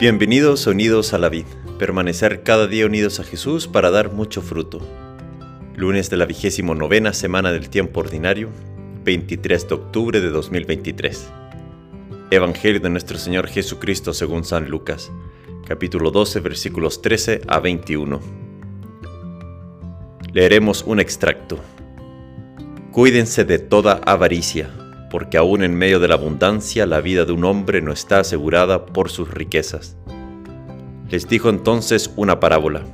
Bienvenidos unidos a la vid, permanecer cada día unidos a Jesús para dar mucho fruto. Lunes de la vigésimo novena semana del tiempo ordinario, 23 de octubre de 2023. Evangelio de nuestro Señor Jesucristo según San Lucas, capítulo 12, versículos 13 a 21. Leeremos un extracto. Cuídense de toda avaricia porque aún en medio de la abundancia la vida de un hombre no está asegurada por sus riquezas. Les dijo entonces una parábola.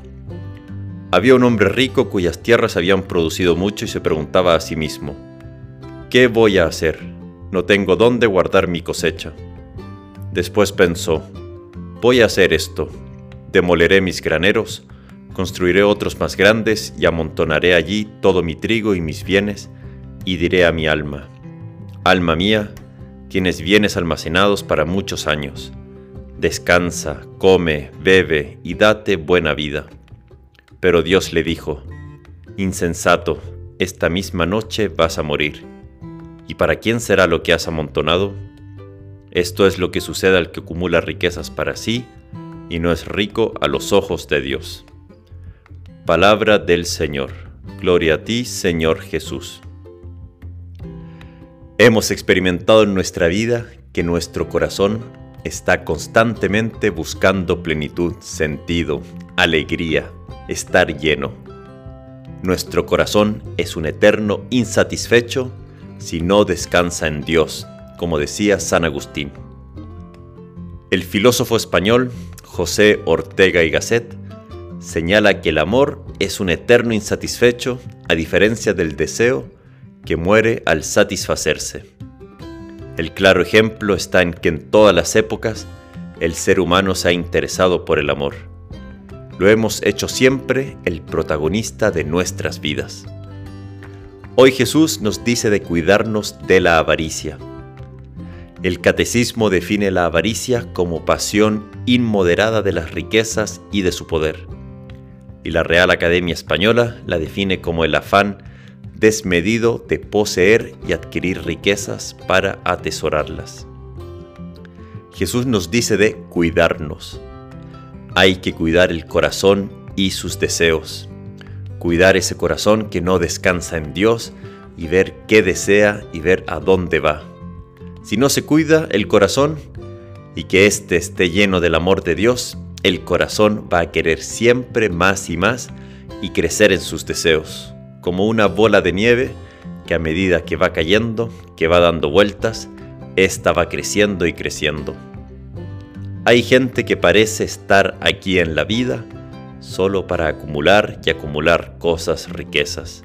Había un hombre rico cuyas tierras habían producido mucho y se preguntaba a sí mismo, ¿qué voy a hacer? No tengo dónde guardar mi cosecha. Después pensó, voy a hacer esto, demoleré mis graneros, construiré otros más grandes y amontonaré allí todo mi trigo y mis bienes, y diré a mi alma, Alma mía, tienes bienes almacenados para muchos años. Descansa, come, bebe y date buena vida. Pero Dios le dijo, Insensato, esta misma noche vas a morir. ¿Y para quién será lo que has amontonado? Esto es lo que sucede al que acumula riquezas para sí y no es rico a los ojos de Dios. Palabra del Señor. Gloria a ti, Señor Jesús. Hemos experimentado en nuestra vida que nuestro corazón está constantemente buscando plenitud, sentido, alegría, estar lleno. Nuestro corazón es un eterno insatisfecho si no descansa en Dios, como decía San Agustín. El filósofo español José Ortega y Gasset señala que el amor es un eterno insatisfecho a diferencia del deseo que muere al satisfacerse. El claro ejemplo está en que en todas las épocas el ser humano se ha interesado por el amor. Lo hemos hecho siempre el protagonista de nuestras vidas. Hoy Jesús nos dice de cuidarnos de la avaricia. El catecismo define la avaricia como pasión inmoderada de las riquezas y de su poder. Y la Real Academia Española la define como el afán desmedido de poseer y adquirir riquezas para atesorarlas. Jesús nos dice de cuidarnos. Hay que cuidar el corazón y sus deseos. Cuidar ese corazón que no descansa en Dios y ver qué desea y ver a dónde va. Si no se cuida el corazón y que éste esté lleno del amor de Dios, el corazón va a querer siempre más y más y crecer en sus deseos como una bola de nieve que a medida que va cayendo, que va dando vueltas, ésta va creciendo y creciendo. Hay gente que parece estar aquí en la vida solo para acumular y acumular cosas riquezas.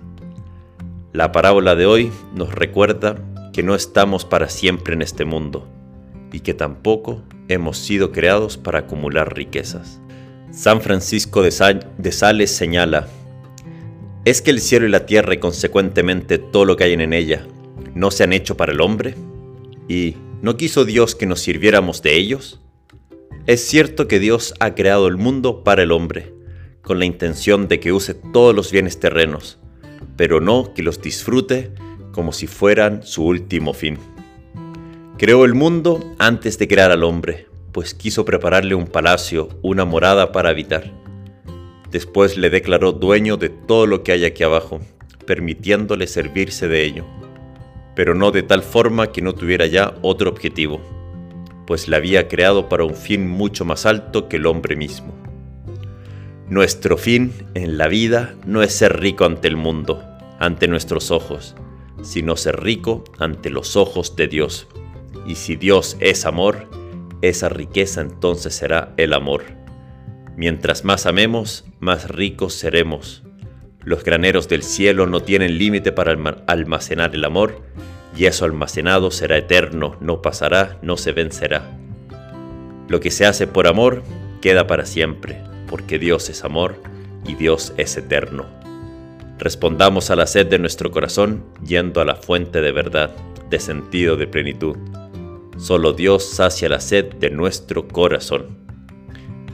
La parábola de hoy nos recuerda que no estamos para siempre en este mundo y que tampoco hemos sido creados para acumular riquezas. San Francisco de, Sales señala, ¿Es que el cielo y la tierra y consecuentemente todo lo que hay en ella no se han hecho para el hombre? ¿Y no quiso Dios que nos sirviéramos de ellos? Es cierto que Dios ha creado el mundo para el hombre, con la intención de que use todos los bienes terrenos, pero no que los disfrute como si fueran su último fin. Creó el mundo antes de crear al hombre, pues quiso prepararle un palacio, una morada para habitar. Después le declaró dueño de todo lo que hay aquí abajo, permitiéndole servirse de ello, pero no de tal forma que no tuviera ya otro objetivo, pues la había creado para un fin mucho más alto que el hombre mismo. Nuestro fin en la vida no es ser rico ante el mundo, ante nuestros ojos, sino ser rico ante los ojos de Dios. Y si Dios es amor, esa riqueza entonces será el amor Mientras más amemos, más ricos seremos. Los graneros del cielo no tienen límite para almacenar el amor, y eso almacenado será eterno, no pasará, no se vencerá. Lo que se hace por amor queda para siempre, porque Dios es amor y Dios es eterno. Respondamos a la sed de nuestro corazón yendo a la fuente de verdad, de sentido de plenitud. Solo Dios sacia la sed de nuestro corazón.